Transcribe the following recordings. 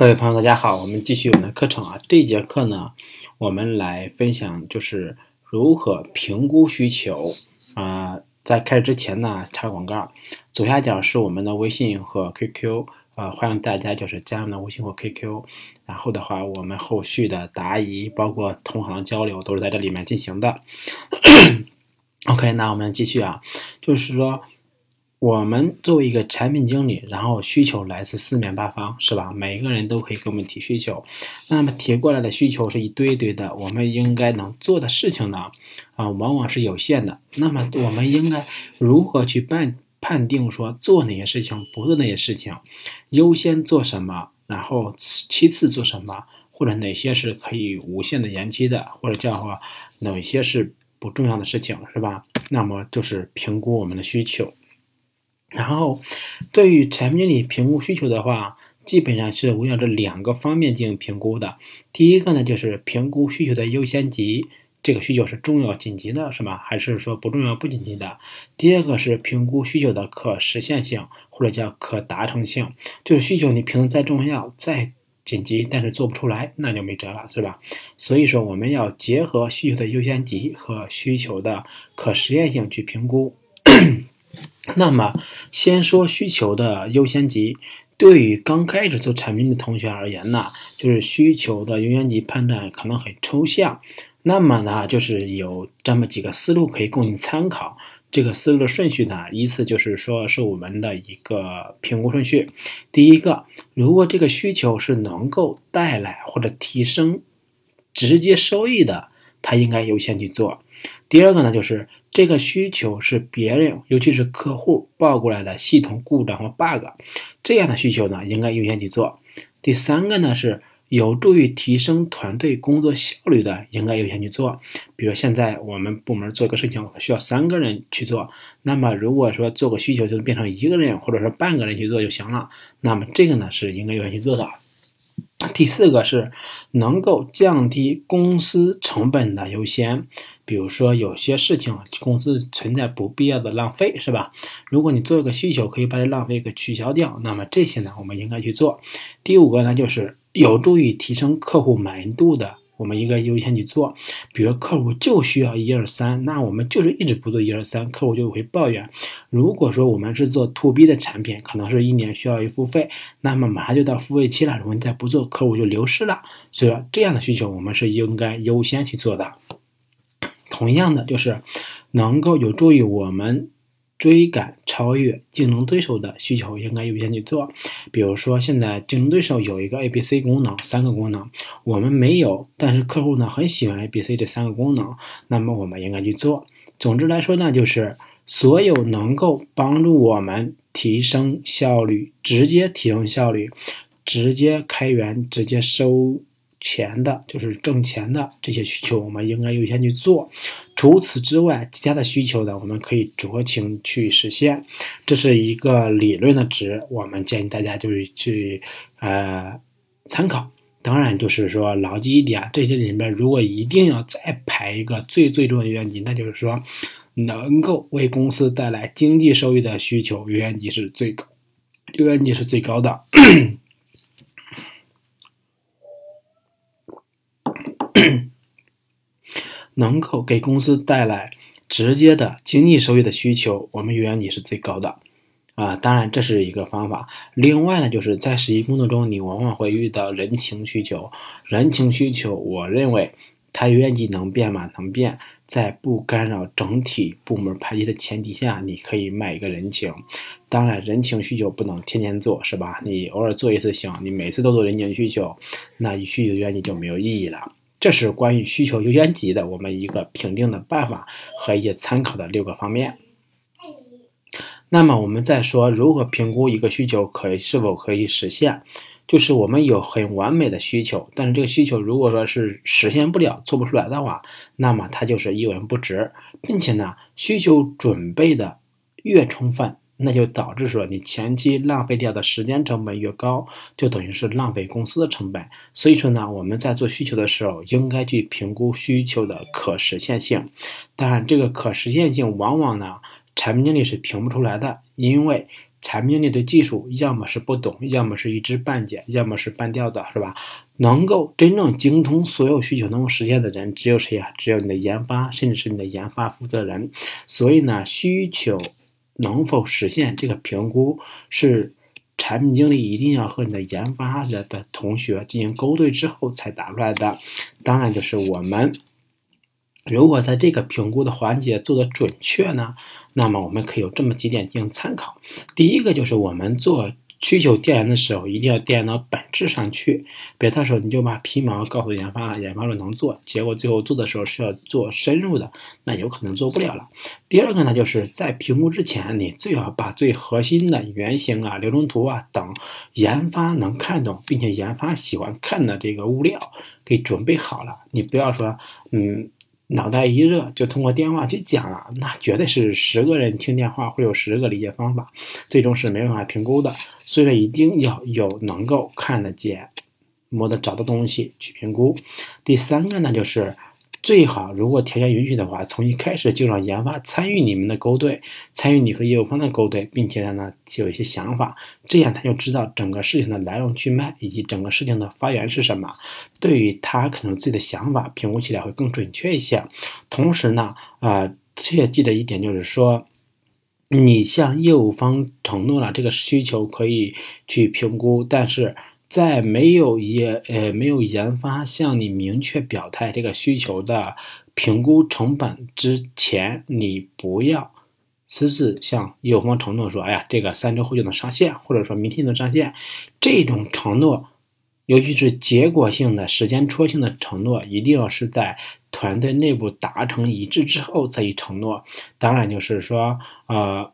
各位朋友，大家好，我们继续我们的课程啊。这节课呢，我们来分享就是如何评估需求啊。在开始之前呢，插广告，左下角是我们的微信和 QQ 啊，欢迎大家就是加我们的微信或 QQ。然后的话，我们后续的答疑包括同行交流都是在这里面进行的。OK，那我们继续啊，就是说。我们作为一个产品经理，然后需求来自四面八方，是吧？每个人都可以给我们提需求，那么提过来的需求是一堆堆的，我们应该能做的事情呢，啊，往往是有限的。那么我们应该如何去判判定说做哪些事情，不做哪些事情，优先做什么，然后其次做什么，或者哪些是可以无限的延期的，或者叫话哪些是不重要的事情，是吧？那么就是评估我们的需求。然后，对于产品经理评估需求的话，基本上是围绕着两个方面进行评估的。第一个呢，就是评估需求的优先级，这个需求是重要紧急的，是吧？还是说不重要不紧急的？第二个是评估需求的可实现性，或者叫可达成性，就是需求你评的再重要、再紧急，但是做不出来，那就没辙了，是吧？所以说，我们要结合需求的优先级和需求的可实现性去评估。那么，先说需求的优先级。对于刚开始做产品的同学而言呢，就是需求的优先级判断可能很抽象。那么呢，就是有这么几个思路可以供你参考。这个思路的顺序呢，依次就是说是我们的一个评估顺序。第一个，如果这个需求是能够带来或者提升直接收益的，它应该优先去做。第二个呢，就是这个需求是别人，尤其是客户报过来的系统故障或 bug，这样的需求呢，应该优先去做。第三个呢，是有助于提升团队工作效率的，应该优先去做。比如现在我们部门做个事情需要三个人去做，那么如果说做个需求就变成一个人或者是半个人去做就行了，那么这个呢是应该优先去做的。第四个是能够降低公司成本的优先。比如说有些事情公司存在不必要的浪费，是吧？如果你做一个需求，可以把这浪费给取消掉，那么这些呢，我们应该去做。第五个呢，就是有助于提升客户满意度的，我们应该优先去做。比如客户就需要一二三，那我们就是一直不做一二三，客户就会抱怨。如果说我们是做 to B 的产品，可能是一年需要一付费，那么马上就到付费期了，如果你再不做，客户就流失了。所以说这样的需求，我们是应该优先去做的。同样的，就是能够有助于我们追赶、超越竞争对手的需求，应该优先去做。比如说，现在竞争对手有一个 A、B、C 功能，三个功能，我们没有，但是客户呢很喜欢 A、B、C 这三个功能，那么我们应该去做。总之来说呢，就是所有能够帮助我们提升效率、直接提升效率、直接开源、直接收。钱的，就是挣钱的这些需求，我们应该优先去做。除此之外，其他的需求呢，我们可以酌情去实现。这是一个理论的值，我们建议大家就是去呃参考。当然，就是说牢记一点，这些里面如果一定要再排一个最最重要的优先级，那就是说能够为公司带来经济收益的需求优先级是最高，优先级是最高的。能够给公司带来直接的经济收益的需求，我们优先级是最高的啊。当然，这是一个方法。另外呢，就是在实际工作中，你往往会遇到人情需求。人情需求，我认为它优先级能变吗？能变。在不干扰整体部门排期的前提下，你可以卖一个人情。当然，人情需求不能天天做，是吧？你偶尔做一次行，你每次都做人情需求，那需求优先级就没有意义了。这是关于需求优先级的我们一个评定的办法和一些参考的六个方面。那么我们再说如何评估一个需求可以是否可以实现，就是我们有很完美的需求，但是这个需求如果说是实现不了、做不出来的话，那么它就是一文不值，并且呢，需求准备的越充分。那就导致说你前期浪费掉的时间成本越高，就等于是浪费公司的成本。所以说呢，我们在做需求的时候，应该去评估需求的可实现性。当然，这个可实现性往往呢，产品经理是评不出来的，因为产品经理对技术要么是不懂，要么是一知半解，要么是半吊子，是吧？能够真正精通所有需求能够实现的人，只有谁呀？只有你的研发，甚至是你的研发负责人。所以呢，需求能否实现这个评估，是产品经理一定要和你的研发的的同学进行勾兑之后才打出来的。当然，就是我们如果在这个评估的环节做的准确呢，那么我们可以有这么几点进行参考。第一个就是我们做。需求调研的时候，一定要调研到本质上去，别到时候你就把皮毛告诉研发了，研发说能做，结果最后做的时候是要做深入的，那有可能做不了了。第二个呢，就是在评估之前，你最好把最核心的原型啊、流程图啊等研发能看懂，并且研发喜欢看的这个物料给准备好了，你不要说，嗯。脑袋一热就通过电话去讲了，那绝对是十个人听电话会有十个理解方法，最终是没办法评估的。所以说一定要有能够看得见、摸得着的东西去评估。第三个呢，就是。最好，如果条件允许的话，从一开始就让研发参与你们的勾兑，参与你和业务方的勾兑，并且让他有一些想法，这样他就知道整个事情的来龙去脉以及整个事情的发源是什么。对于他可能自己的想法评估起来会更准确一些。同时呢，啊，切记的一点就是说，你向业务方承诺了这个需求可以去评估，但是。在没有研呃没有研发向你明确表态这个需求的评估成本之前，你不要私自向业务方承诺说，哎呀，这个三周后就能上线，或者说明天就能上线。这种承诺，尤其是结果性的、时间戳性的承诺，一定要是在团队内部达成一致之后再一承诺。当然，就是说，呃。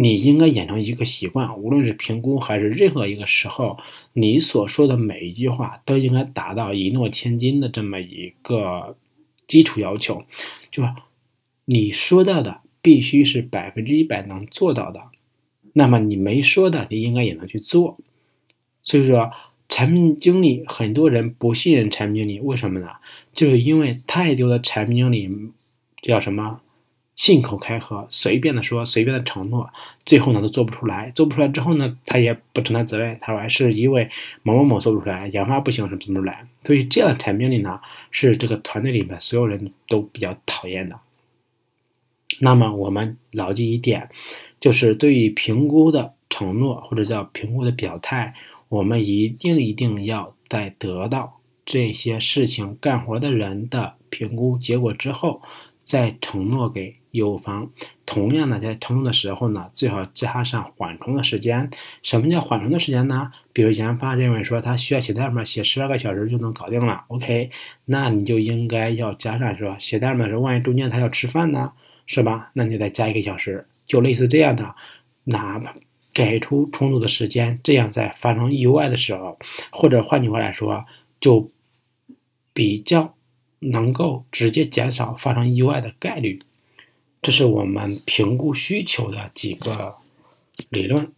你应该养成一个习惯，无论是评估还是任何一个时候，你所说的每一句话都应该达到一诺千金的这么一个基础要求，就是你说到的必须是百分之一百能做到的。那么你没说的，你应该也能去做。所以说，产品经理很多人不信任产品经理，为什么呢？就是因为太多的产品经理叫什么？信口开河，随便的说，随便的承诺，最后呢都做不出来。做不出来之后呢，他也不承担责任。他说是因为某某某做不出来，研发不行，是做不出来。所以这样的产品经理呢，是这个团队里面所有人都比较讨厌的。那么我们牢记一点，就是对于评估的承诺或者叫评估的表态，我们一定一定要在得到这些事情干活的人的评估结果之后，再承诺给。业务方同样的，在承诺的时候呢，最好加上缓冲的时间。什么叫缓冲的时间呢？比如研发认为说他需要写代码写十二个小时就能搞定了，OK，那你就应该要加上说写代码的时候，万一中间他要吃饭呢，是吧？那你再加一个小时，就类似这样的，哪怕给出充足的时间，这样在发生意外的时候，或者换句话来说，就比较能够直接减少发生意外的概率。这是我们评估需求的几个理论。